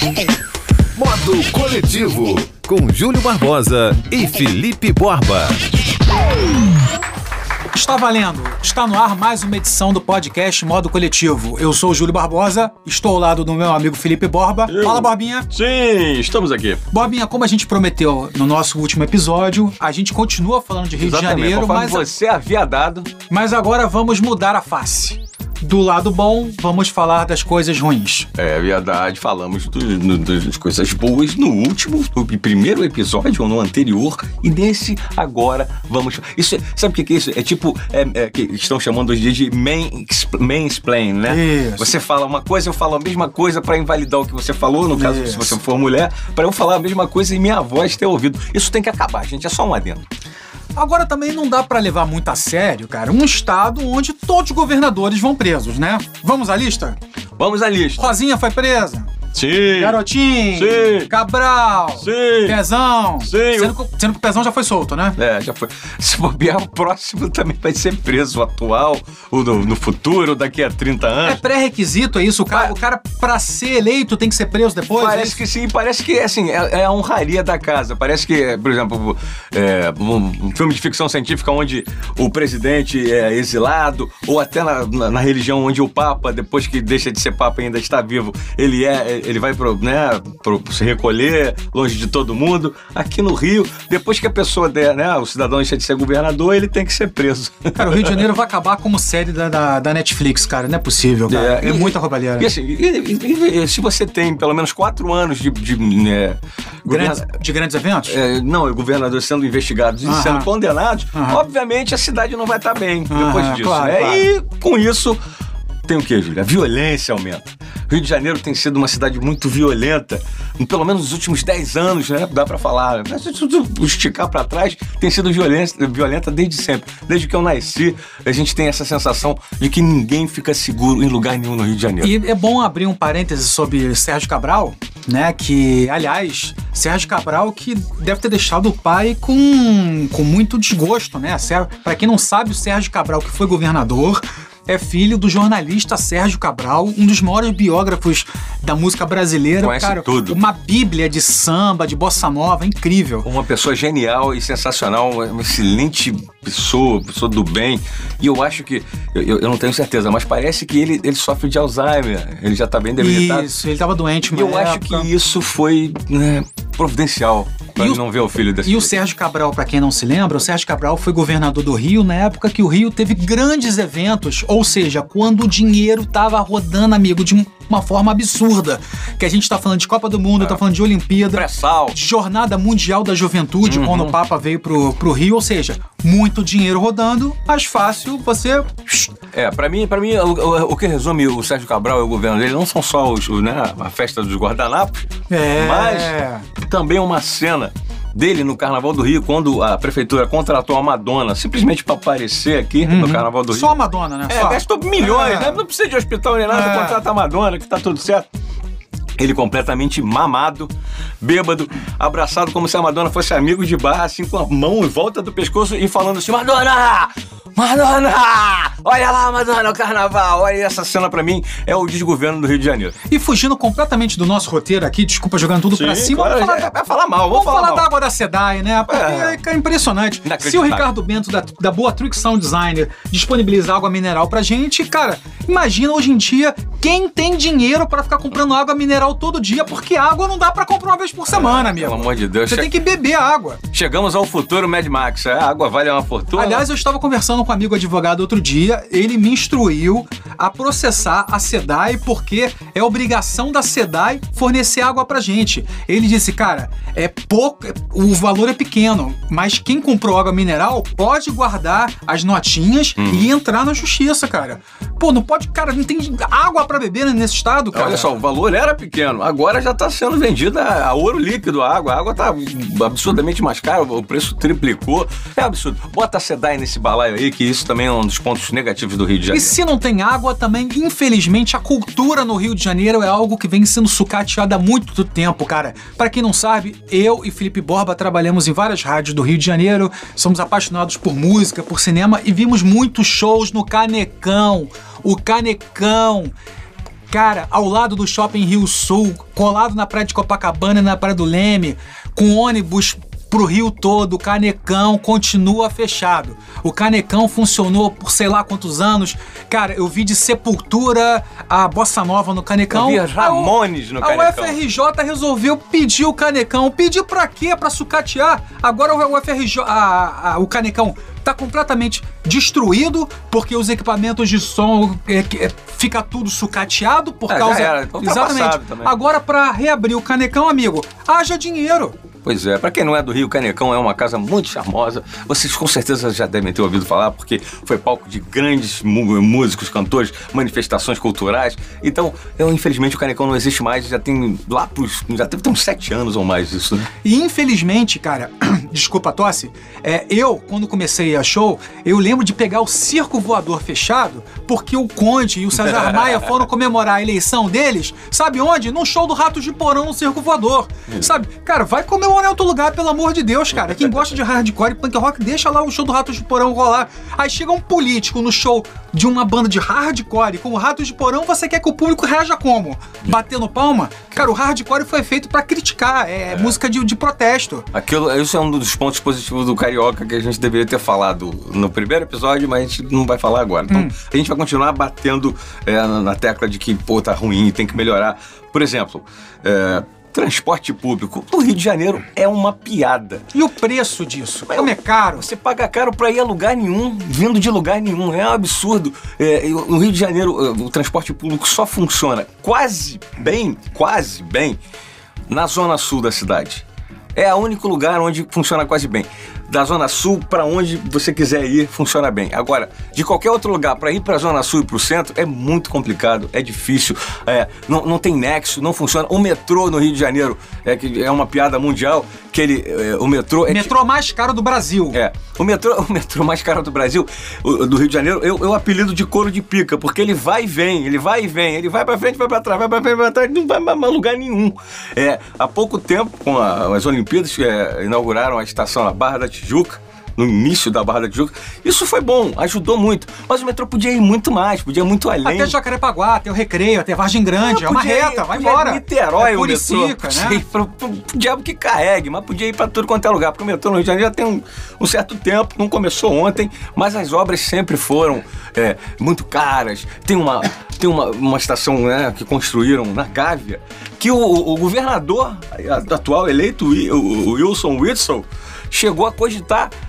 Modo Coletivo, com Júlio Barbosa e Felipe Borba. Está valendo! Está no ar mais uma edição do podcast Modo Coletivo. Eu sou o Júlio Barbosa, estou ao lado do meu amigo Felipe Borba. Eu. Fala, Borbinha! Sim, estamos aqui. Borbinha, como a gente prometeu no nosso último episódio, a gente continua falando de Rio Exatamente. de Janeiro, Conforme mas, você havia dado, mas agora vamos mudar a face. Do lado bom, vamos falar das coisas ruins. é verdade, falamos do- no- das coisas boas no último, no primeiro episódio ou no anterior, e nesse agora vamos. Isso é- sabe o que é isso? É tipo, é, é, que estão chamando hoje de main, mansplain, né? Isso. Você fala uma coisa, eu falo a mesma coisa pra invalidar o que você falou, no caso, se Isso. você for mulher, pra eu falar a mesma coisa e minha voz ter ouvido. Isso tem que acabar, gente, é só um adendo. Agora também não dá pra levar muito a sério, cara, um estado onde todos os governadores vão presos, né? Vamos à lista? Vamos à lista. Rosinha foi presa. Sim. Garotinho. Sim. Cabral. Sim. Pezão. Sim. Sendo, que- sendo que o Pezão já foi solto, né? É, já foi. Se bobear, o próximo também vai ser preso, o atual, o no, no futuro, daqui a 30 É anos. pré-requisito, é isso? O cara, o cara, pra ser eleito, tem que ser preso depois? é Parece isso? que sim, parece que assim, é, é a honraria da casa. Parece que, por exemplo, é, um, um filme de ficção científica onde o presidente é exilado, ou até na, na- na religião onde o Papa, depois que deixa de ser Papa e ainda está vivo, ele é, ele vai pro, né, pro, se recolher longe de todo mundo. Aqui no Rio, depois que a pessoa der, né, o cidadão deixa de ser governador, ele tem que ser preso. Cara, o Rio de Janeiro vai acabar como série da, da, da Netflix, cara. Não é possível, cara. É, e- muita roubalheira. E assim, e- e- se você tem pelo menos quatro anos de. de né, Grandes- de grandes eventos? é, não, governadores sendo investigados e sendo condenados, obviamente a cidade não vai estar bem depois disso. claro, né? claro. E com isso. Tem o que, Júlia? A violência aumenta. Rio de Janeiro tem sido uma cidade muito violenta, pelo menos nos últimos 10 anos, né? Dá pra falar. Mas esticar pra trás, tem sido violência, violenta desde sempre. Desde que eu nasci, a gente tem essa sensação de que ninguém fica seguro em lugar nenhum no Rio de Janeiro. E é bom abrir um parêntese sobre Sérgio Cabral, né? Que, aliás, Sérgio Cabral que deve ter deixado o pai com, com muito desgosto, né? Pra quem não sabe, o Sérgio Cabral, que foi governador, é filho do jornalista Sérgio Cabral, um dos maiores biógrafos da música brasileira. Conhece Cara, tudo. Uma bíblia de samba, de bossa nova, incrível. Uma pessoa genial e sensacional, uma excelente pessoa, pessoa do bem. E eu acho que, eu, eu- não tenho certeza, mas parece que ele, ele sofre de Alzheimer. Ele já tá bem debilitado. Isso, ele tava doente, uma eu acho época. que isso foi né, providencial pra E o- não ver o filho desse E o. Sérgio Cabral, pra quem não se lembra, o Sérgio Cabral foi governador do Rio na época que o Rio teve grandes eventos, ou seja, quando o dinheiro tava rodando, amigo, de um- uma forma absurda. Que a gente tá falando de Copa do Mundo, tá falando de Olimpíada, Pré-sal. de Jornada Mundial da Juventude, Uhum. quando o Papa veio pro, pro Rio, ou seja, muito dinheiro rodando, mais fácil você. É, pra mim, pra mim o, o- que resume o Sérgio Cabral e o governo dele não são só os, né, a festa dos guardanapos, É. mas também uma cena dele no Carnaval do Rio, quando a prefeitura contratou a Madonna simplesmente pra aparecer aqui no Carnaval do Rio. Só a Madonna, né? É, Só. gastou milhões, É. né? Não precisa de hospital nem nada, É. contrata a Madonna, que tá tudo certo. Ele completamente mamado, bêbado, abraçado como se a Madonna fosse amigo de barra, assim, com a mão em volta do pescoço e falando assim: Madonna! Madonna! Olha lá, Madonna, o carnaval! Olha essa cena pra mim, é o desgoverno do Rio de Janeiro. E fugindo completamente do nosso roteiro aqui, desculpa jogando tudo pra Sim, cima, claro, vamos falar, é, vai falar mal, vamos vamos falar mal. da água da SEDAI, né? É. é, é impressionante. Se o. Ricardo Bento da, da Boa Truck Sound Designer disponibilizar água mineral pra gente, cara, imagina hoje em dia quem tem dinheiro pra ficar comprando água mineral todo dia, porque água não dá pra comprar uma vez por semana, amigo. Pelo amor de Deus. Você che- tem que beber água. Chegamos ao futuro Mad Max. É, a água vale uma fortuna. Aliás, eu estava conversando com um amigo advogado outro dia, ele me instruiu a processar a SEDAI porque é obrigação da SEDAI fornecer água pra gente. Ele disse, cara, é pouco, o valor é pequeno, mas quem comprou água mineral pode guardar as notinhas Hum. e entrar na justiça, cara. Pô, não pode, cara, não tem água pra beber nesse estado, cara. Olha só, o valor era pequeno, agora já está sendo vendida a ouro líquido a água. A água está absurdamente mais cara, o preço triplicou. É absurdo. Bota a SEDAI nesse balaio aí, que isso também é um dos pontos negativos do Rio de E Janeiro. se não tem água também, infelizmente, a cultura no Rio de Janeiro é algo que vem sendo sucateado há muito tempo, cara. Pra quem não sabe, eu e Felipe Borba trabalhamos em várias rádios do Rio de Janeiro, somos apaixonados por música, por cinema e vimos muitos shows no Canecão. O Canecão. Cara, ao lado do Shopping Rio Sul, colado na praia de Copacabana na praia do Leme, com ônibus pro Rio todo, o Canecão continua fechado. O Canecão funcionou por sei lá quantos anos. Cara, eu vi de Sepultura a Bossa Nova no Canecão. Eu vi Ramones no a Canecão. A UFRJ resolveu pedir o Canecão. Pedir pra quê? Pra sucatear? Agora o UFRJ, a, a, o Canecão tá completamente destruído porque os equipamentos de som é, é, fica tudo sucateado por É, causa era, tá exatamente. também. Agora pra reabrir o Canecão, amigo, haja dinheiro. Pois é, pra quem não é do Rio, Canecão é uma casa muito charmosa. Vocês com certeza já devem ter ouvido falar, porque foi palco de grandes músicos, cantores, manifestações culturais. Então, eu, infelizmente, o Canecão não existe mais, já tem lá pros. Já ter uns sete anos ou mais isso, né? E infelizmente, cara, desculpa a tosse, é, eu, quando comecei a show, eu lembro de pegar o circo voador fechado, porque o Conde e o César Maia foram comemorar a eleição deles, sabe onde? Num show do Ratos de Porão no circo voador. Sabe? Cara, vai comemorar em outro lugar, pelo amor de Deus, cara. Quem gosta de hardcore e punk rock, deixa lá o show do Ratos de Porão rolar. Aí chega um político no show de uma banda de hardcore com o Ratos de Porão, você quer que o público reaja como? Batendo palma? Cara, o hardcore foi feito pra criticar, é, música de, de protesto. Aquilo, isso é um dos pontos positivos do Carioca que a gente deveria ter falado no primeiro episódio, mas a gente não vai falar agora. Então, a gente vai continuar batendo é, na na tecla de que, pô, tá ruim, tem que melhorar. Por exemplo, é, transporte público no Rio de Janeiro é uma piada. E o preço disso? Como é caro? Você paga caro pra ir a lugar nenhum, vindo de lugar nenhum. É um absurdo. É, no Rio de Janeiro, eh, o transporte público só funciona quase bem, quase bem, na zona sul da cidade. É o único lugar onde funciona quase bem. Da zona sul pra onde você quiser ir, funciona bem. Agora, de qualquer outro lugar pra ir pra zona sul e pro centro é muito complicado, é difícil, é, não, não tem nexo, não funciona. O metrô no Rio de Janeiro é, que é uma piada mundial, que ele, é, o metrô é que- Metrô mais caro do Brasil. é, o metrô, o metrô mais caro do Brasil, o- do Rio de Janeiro, eu, eu apelido de couro de pica, porque ele vai e vem, ele vai e vem, ele vai pra frente, vai pra trás, vai pra frente, vai pra trás, não vai pra mais lugar nenhum. É, há pouco tempo, com a- as Olimpíadas, é, inauguraram a estação na Barra da Tijuca, no início da Barra da Tijuca. Isso foi bom, ajudou muito. Mas o metrô podia ir muito mais, podia ir muito além. Até Jacarepaguá, até o Recreio, até Vargem Grande. é uma Podia ir- reta, vai embora. Niterói, é o metrô. Curicica, Podia né? ir pro, pro, pro diabo que carregue, mas podia ir pra tudo quanto é lugar. Porque o metrô no Rio de Janeiro já tem um, um certo tempo, não começou ontem, mas as obras sempre foram é, muito caras. Tem uma, tem uma, uma estação né, que construíram na Gávea que o, o governador atual eleito, o, Wilson Whitson, chegou a cogitar é,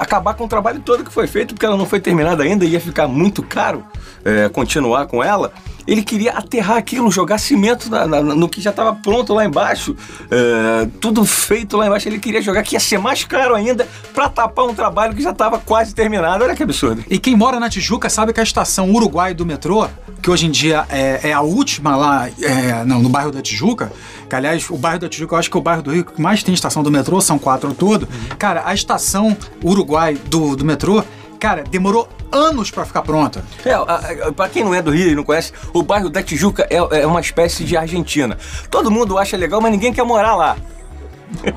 acabar com o trabalho todo que foi feito, porque ela não foi terminada ainda, ia ficar muito caro é, continuar com ela. Ele queria aterrar aquilo, jogar cimento na- na- no que já estava pronto lá embaixo, é, tudo feito lá embaixo. Ele queria jogar, que ia ser mais caro ainda, para tapar um trabalho que já estava quase terminado. Olha que absurdo. E quem mora na Tijuca sabe que a estação Uruguai do metrô, que hoje em dia é, é a última lá é, não, no bairro da Tijuca, que aliás, o bairro da Tijuca eu acho que é o bairro do Rio que mais tem estação do metrô, são quatro todo. Cara, a estação Uruguai do, do metrô, cara, demorou anos pra ficar pronta. É, a- a- pra quem não é do Rio e não conhece, o bairro da Tijuca é, é uma espécie de Argentina. Todo mundo acha legal, mas ninguém quer morar lá.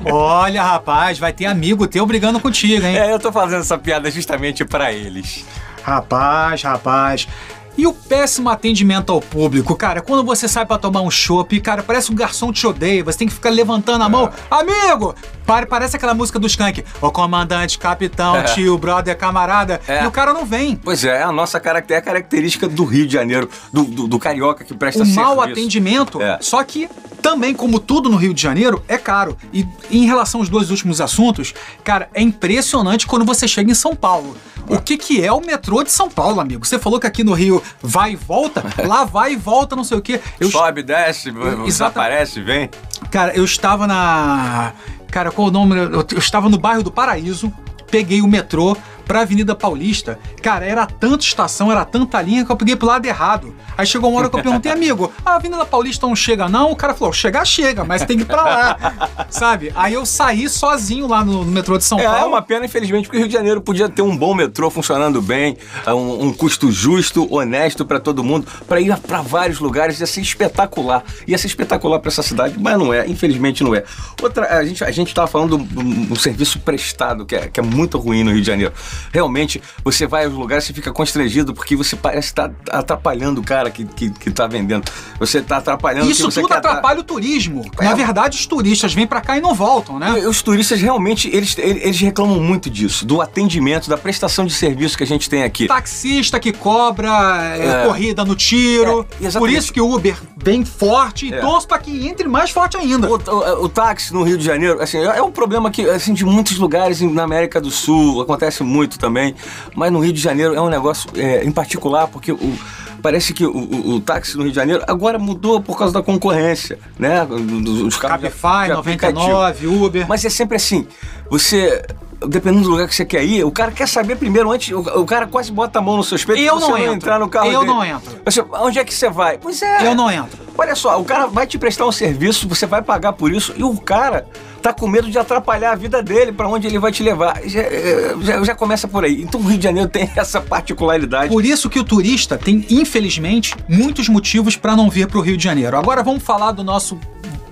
Olha, rapaz, vai ter amigo teu brigando contigo, hein? É, eu tô fazendo essa piada justamente para eles. Rapaz, rapaz. E o péssimo atendimento ao público, cara, quando você sai pra tomar um chopp, cara, parece que o garçom te odeia, você tem que ficar levantando a mão. Amigo! Pare, parece aquela música do Skank. O comandante, capitão, É. tio, brother, camarada. É. E o cara não vem. Pois é, é a nossa é a característica do Rio de Janeiro, do, do, do carioca que presta O mau serviço. atendimento, É. só que também, como tudo no Rio de Janeiro, é caro. E em relação aos dois últimos assuntos, cara, é impressionante quando você chega em São Paulo. O que, que é o metrô de São Paulo, amigo? Você falou que aqui no Rio vai e volta, lá vai e volta, não sei o quê. Eu, Sobe, desce, desaparece, vem. Cara, eu estava na. Cara, qual o nome? Eu, eu estava no bairro do Paraíso, peguei o metrô pra Avenida Paulista. Cara, era tanta estação, era tanta linha que eu peguei pro lado errado. Aí chegou uma hora que eu perguntei, amigo, a Avenida Paulista não chega, não? O cara falou, chegar, chega, mas tem que ir pra lá. Sabe? Aí eu saí sozinho lá no, no metrô de São É, Paulo. é uma pena, infelizmente, porque o Rio de Janeiro podia ter um bom metrô funcionando bem, um, um custo justo, honesto pra todo mundo, pra ir pra vários lugares, ia ser espetacular. Ia ser espetacular pra essa cidade, mas não é, infelizmente não é. Outra, a gente, a gente tava falando de um, um serviço prestado, que é, que é muito ruim no Rio de Janeiro. realmente você vai aos lugares e fica constrangido porque você parece estar tá atrapalhando o cara que, que, que tá vendendo. Você tá atrapalhando Isso tudo atrapalha dar. o turismo. É. Na verdade, os turistas vêm para cá e não voltam, né? Os turistas realmente, eles, eles reclamam muito disso, do atendimento, da prestação de serviço que a gente tem aqui. Taxista que cobra é, é. corrida no tiro. É, Por isso que o Uber vem forte e é. torce para que entre mais forte ainda. O, o, o, táxi no Rio de Janeiro, assim, é um problema que, assim, de muitos lugares na América do Sul, acontece muito também, mas no Rio de Janeiro é um negócio é, em particular, porque o parece que o, o, o, táxi no Rio de Janeiro agora mudou por causa da concorrência, né? Os carros Cabify, 99, Uber. Mas é sempre assim, você dependendo do lugar que você quer ir, o cara quer saber primeiro antes, o, o cara quase bota a mão no seu espelho eu não você entro. entrar no carro Eu dele. não entro. Você, onde é que você vai? Pois é. Eu não entro. Olha só, o cara vai te prestar um serviço, você vai pagar por isso e o cara tá com medo de atrapalhar a vida dele, para onde ele vai te levar. Já, já, já, começa por aí. Então o Rio de Janeiro tem essa particularidade. Por isso que o turista tem, infelizmente, muitos motivos para não vir para o Rio de Janeiro. Agora vamos falar do nosso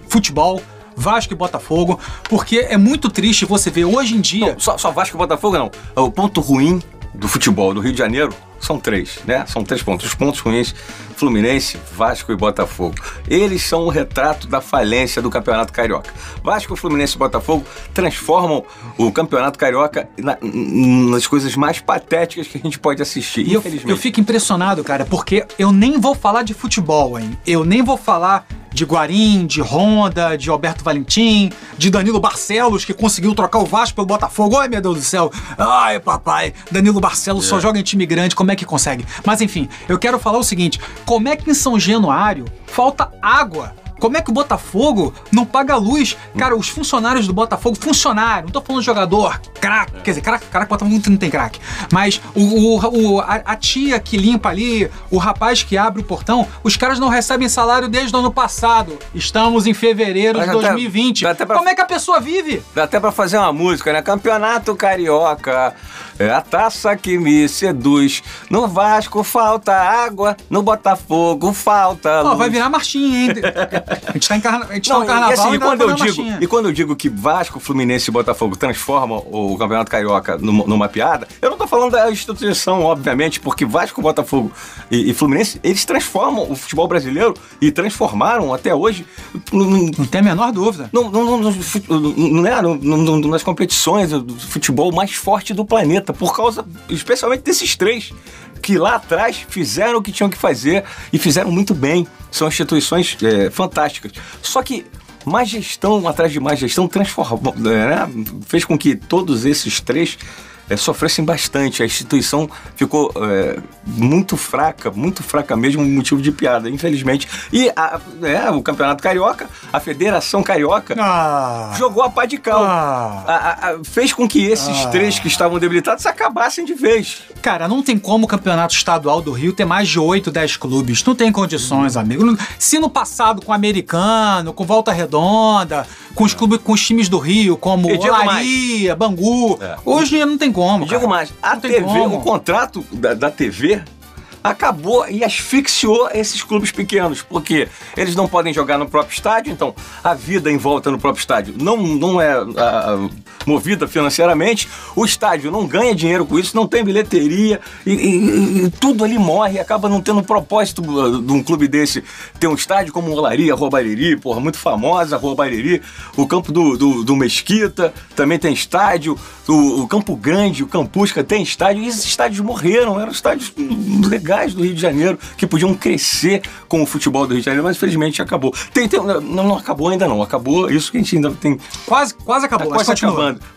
futebol Vasco e Botafogo, porque é muito triste você ver hoje em dia. Não, só, só Vasco e Botafogo não. O ponto ruim do futebol do Rio de Janeiro são três, né? São três pontos. Os pontos ruins: Fluminense, Vasco e Botafogo. Eles são o retrato da falência do Campeonato Carioca. Vasco, Fluminense e Botafogo transformam o Campeonato Carioca na, nas coisas mais patéticas que a gente pode assistir. E eu, eu fico impressionado, cara, porque eu nem vou falar de futebol, hein? Eu nem vou falar de Guarim, de Honda, de Alberto Valentim, de Danilo Barcelos, que conseguiu trocar o Vasco pelo Botafogo. Ai, meu Deus do céu. Ai, papai. Danilo Barcelos é. só joga em time grande. Como é que consegue? Mas enfim, eu quero falar o seguinte: como é que em São Januário falta água? Como é que o Botafogo não paga luz? Cara, os funcionários do Botafogo, funcionário, não tô falando jogador, craque, quer dizer, craque, craque, Botafogo não tem craque. Mas o, o, o a, a, tia que limpa ali, o rapaz que abre o portão, os caras não recebem salário desde o ano passado. Estamos em fevereiro de 2020. Dá, dá pra, Como é que a pessoa vive? Dá até pra fazer uma música, né? Campeonato Carioca, é a taça que me seduz. No Vasco falta água, no Botafogo falta. Ó, vai virar marchinha, hein? A gente tá, em carna... a gente não, tá no carnaval e, assim, e quando eu digo E quando eu digo que Vasco, Fluminense e Botafogo transformam o Campeonato Carioca numa, piada, eu não tô falando da instituição, obviamente, porque Vasco, Botafogo e, e Fluminense, eles transformam o futebol brasileiro e transformaram até hoje. Não tem a menor dúvida. Não, não, não, não, nas competições do futebol mais forte do planeta, por causa, especialmente desses três que lá atrás fizeram o que tinham que fazer e fizeram muito bem. São instituições é, fantásticas. Só que mais gestão atrás de mais gestão transformou, né? fez com que todos esses três é, sofressem bastante. A instituição ficou é, muito fraca, muito fraca mesmo, motivo de piada, infelizmente. E a, é, o Campeonato Carioca, a Federação Carioca, ah, jogou a pá de cal. Ah, a, a, fez com que esses ah, três que estavam debilitados acabassem de vez. Cara, não tem como o Campeonato Estadual do Rio ter mais de 8, 10 clubes. Não tem condições, hum. amigo. Se no passado com o Americano, com Volta Redonda, com os clubes, com os times do Rio, como Olaria, Bangu, é. hoje não tem como. Eu digo mais, a TV, como. o contrato da, da TV acabou e asfixiou esses clubes pequenos, porque eles não podem jogar no próprio estádio, então a vida em volta no próprio estádio não, não é a, a, movida financeiramente, o estádio não ganha dinheiro com isso, não tem bilheteria e, e, e tudo ali morre, acaba não tendo propósito uh, de um clube desse ter um estádio como o Olaria, Rua Bariri, porra, muito famosa, Rua Bariri, o campo do, do, do Mesquita também tem estádio, o, o, Campo Grande, o Campusca tem estádio, e esses estádios morreram, eram estádios legais do Rio de Janeiro que podiam crescer com o futebol do Rio de Janeiro, mas infelizmente acabou. Tem, tem, não, não acabou ainda não, acabou isso que a gente ainda tem. Quase, quase acabou, tá quase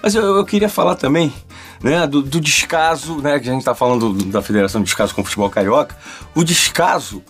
Mas eu, eu, queria falar também né, do, do descaso, né, que a gente está falando da Federação de Descaso com o Futebol Carioca, o descaso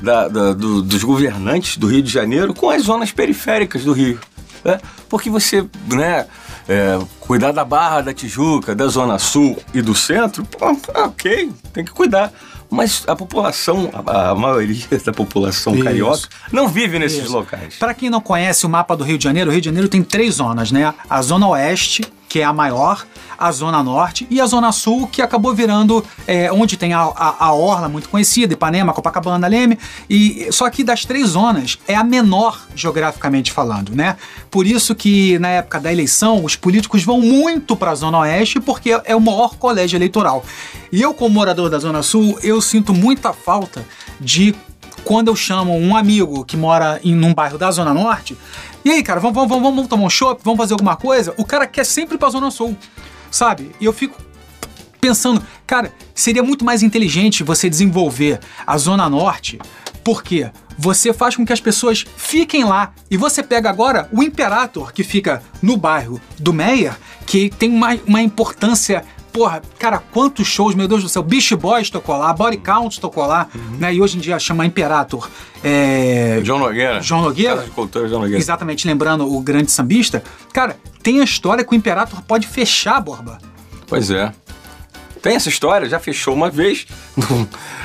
da, da, do, dos governantes do Rio de Janeiro com as zonas periféricas do Rio. Né? Porque você, né, é, cuidar da Barra da Tijuca, da Zona Sul e do Centro, ok, tem que cuidar. Mas a população, a, a maioria da população Isso. carioca, não vive nesses Isso. locais. Para quem não conhece o mapa do Rio de Janeiro, o Rio de Janeiro tem três zonas, né? A Zona Oeste, que é a maior, a Zona Norte e a Zona Sul, que acabou virando é, onde tem a, a, a, Orla muito conhecida, Ipanema, Copacabana, Leme. E, só que das três zonas é a menor geograficamente falando, né? Por isso que na época da eleição os políticos vão muito para a Zona Oeste porque é o maior colégio eleitoral. E eu, como morador da Zona Sul, eu sinto muita falta de quando eu chamo um amigo que mora em um bairro da Zona Norte, e aí, cara, vamos, vamos, vamos, tomar um shopping, vamos fazer alguma coisa? O cara quer sempre ir pra Zona Sul sabe? E eu fico pensando, cara, seria muito mais inteligente você desenvolver a Zona Norte, porque você faz com que as pessoas fiquem lá. E você pega agora o Imperator, que fica no bairro do Meyer, que tem uma, uma importância porra, cara, quantos shows, meu Deus do céu. Beach Boys tocou lá, Body Count tocou lá, uhum. né? E hoje em dia chama Imperator. É... João Nogueira. João Nogueira. Casa de Cultura, João Nogueira. Exatamente, lembrando o grande sambista. Cara, tem a história que o Imperator pode fechar, Borba. Pois é. Tem essa história, já fechou uma vez,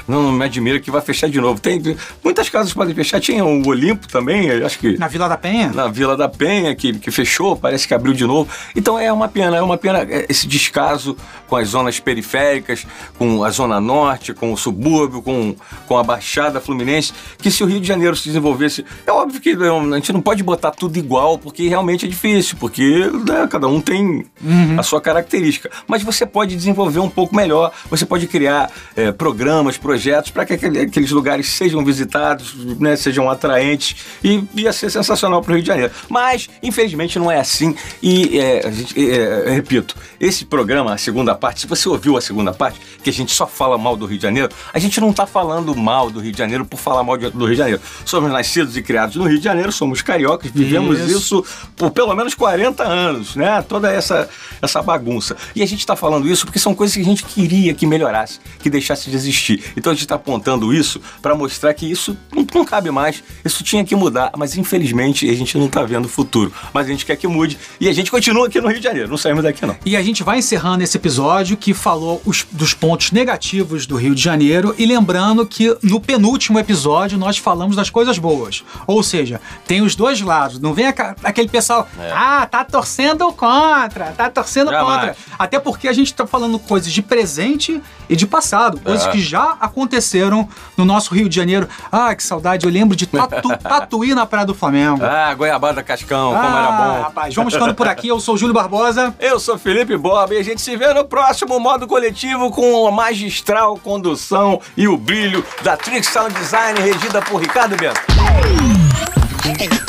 não, não, me admira que vai fechar de novo. Tem muitas casas podem fechar, tinha o Olimpo também, acho que na Vila da Penha. Na Vila da Penha que, que fechou, parece que abriu de novo. Então é uma pena, é uma pena é, esse descaso com as zonas periféricas, com a zona norte, com o subúrbio, com, com a Baixada Fluminense, que se o Rio de Janeiro se desenvolvesse, é óbvio que a gente não pode botar tudo igual, porque realmente é difícil, porque né, cada um tem uhum. a sua característica. Mas você pode desenvolver um pouco pouco melhor. Você pode criar é, programas, projetos para que aqueles lugares sejam visitados, né, sejam atraentes e ia ser sensacional para o Rio de Janeiro. Mas, infelizmente, não é assim. E, é, gente, é, repito, esse programa, a segunda parte, se você ouviu a segunda parte, que a gente só fala mal do Rio de Janeiro, a gente não está falando mal do Rio de Janeiro por falar mal do Rio de Janeiro. Somos nascidos e criados no Rio de Janeiro, somos cariocas, vivemos isso, isso por pelo menos 40 anos, né? Toda essa, essa bagunça. E a gente está falando isso porque são coisas que a gente gente queria que melhorasse, que deixasse de existir. Então a gente está apontando isso para mostrar que isso não, não, cabe mais, isso tinha que mudar, mas infelizmente a gente não está vendo o futuro. Mas a gente quer que mude e a gente continua aqui no Rio de Janeiro, não saímos daqui não. E a gente vai encerrando esse episódio que falou os, dos pontos negativos do Rio de Janeiro e lembrando que no penúltimo episódio nós falamos das coisas boas. Ou seja, tem os dois lados. Não vem aquele pessoal, é. ah, tá torcendo contra, tá torcendo Jamais. contra. Até porque a gente tá falando coisas de presente e de passado, coisas é. que já aconteceram no nosso Rio de Janeiro. Ah, que saudade, eu lembro de tatu, Tatuí na Praia do Flamengo. Ah, Goiabada Cascão, ah, como era bom. Rapaz, vamos ficando por aqui, eu sou o Júlio Barbosa. Eu sou Felipe Bob e a gente se vê no próximo modo coletivo com a magistral condução e o brilho da Trick Sound Design, regida por Ricardo Bento.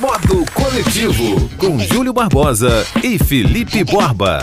Modo coletivo com Júlio Barbosa e Felipe Borba.